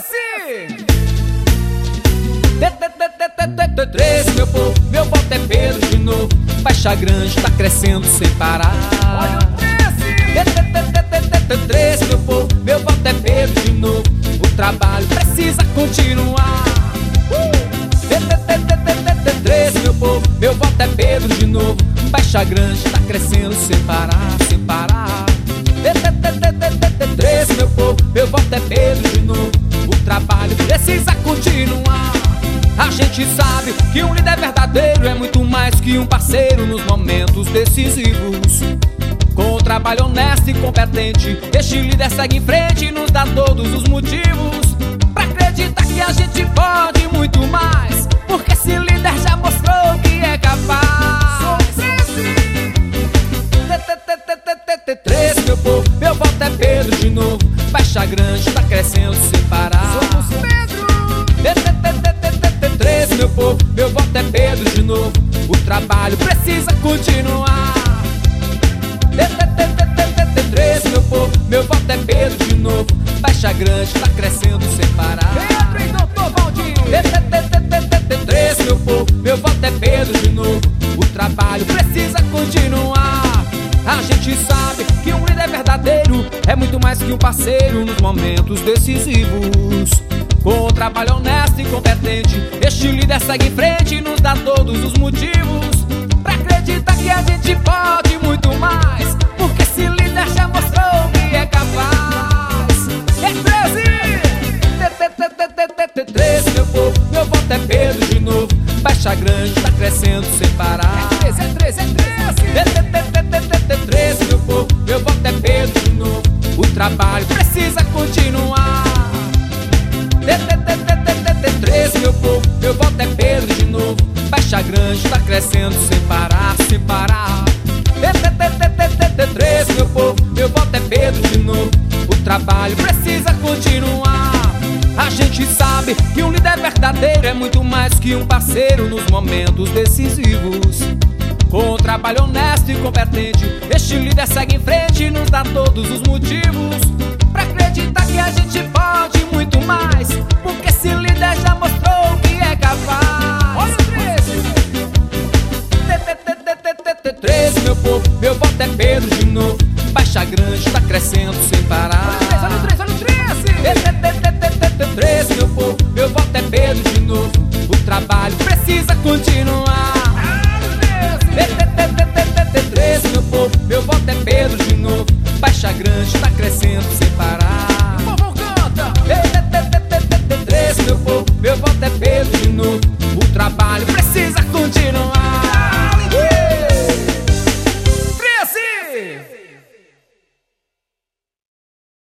13! Três, meu povo, meu voto é Pedro de novo. Baixa grande, tá crescendo sem parar. Olha o 13! Três, meu povo, meu voto é Pedro de novo. O trabalho precisa continuar. Três, meu povo, meu voto é Pedro de novo. Baixa grande, tá crescendo sem parar, sem parar. Três, meu povo, meu voto é Pedro de novo. A gente sabe que um líder verdadeiro é muito mais que um parceiro nos momentos decisivos. Com o trabalho honesto e competente, este líder segue em frente e nos dá todos os motivos pra acreditar que a gente pode muito mais. Porque esse líder já mostrou que é capaz. Sou 13! Três, meu povo, meu voto é Pedro de novo. Baixa grande, tá crescendo sem parar. Trabalho precisa continuar. Três, meu povo, meu voto é Pedro de novo. Baixa grande, tá crescendo sem parar. Pedro e Doutor Valdir! Três, meu povo, meu voto é Pedro de novo. O trabalho precisa continuar. A gente sabe que um líder verdadeiro é muito mais que um parceiro nos momentos decisivos. Trabalho honesto e competente, este líder segue em frente e nos dá todos os motivos pra acreditar que a gente pode muito mais. Porque esse líder já mostrou que é capaz. É 13! Três, meu povo, meu voto é Pedro de novo. Baixa grande, tá crescendo sem parar. É 13, é 13, é 13! Baixa grande, tá crescendo sem parar, sem parar. Três, meu povo, meu voto é Pedro de novo. O trabalho precisa continuar. A gente sabe que um líder verdadeiro é muito mais que um parceiro nos momentos decisivos. Com o trabalho honesto e competente, este líder segue em frente e nos dá todos os motivos pra acreditar que a gente pode muito mais. Meu voto é Pedro de novo. Baixa grande, tá crescendo sem parar. Olha o 13, olha o 13, olha o 13! Três, meu povo, meu voto é Pedro de novo. O trabalho precisa continuar. Três, meu povo, meu voto é Pedro de novo. Baixa grande, tá crescendo sem parar. O povo canta! Três, meu povo, meu voto é Pedro de novo. O trabalho precisa continuar.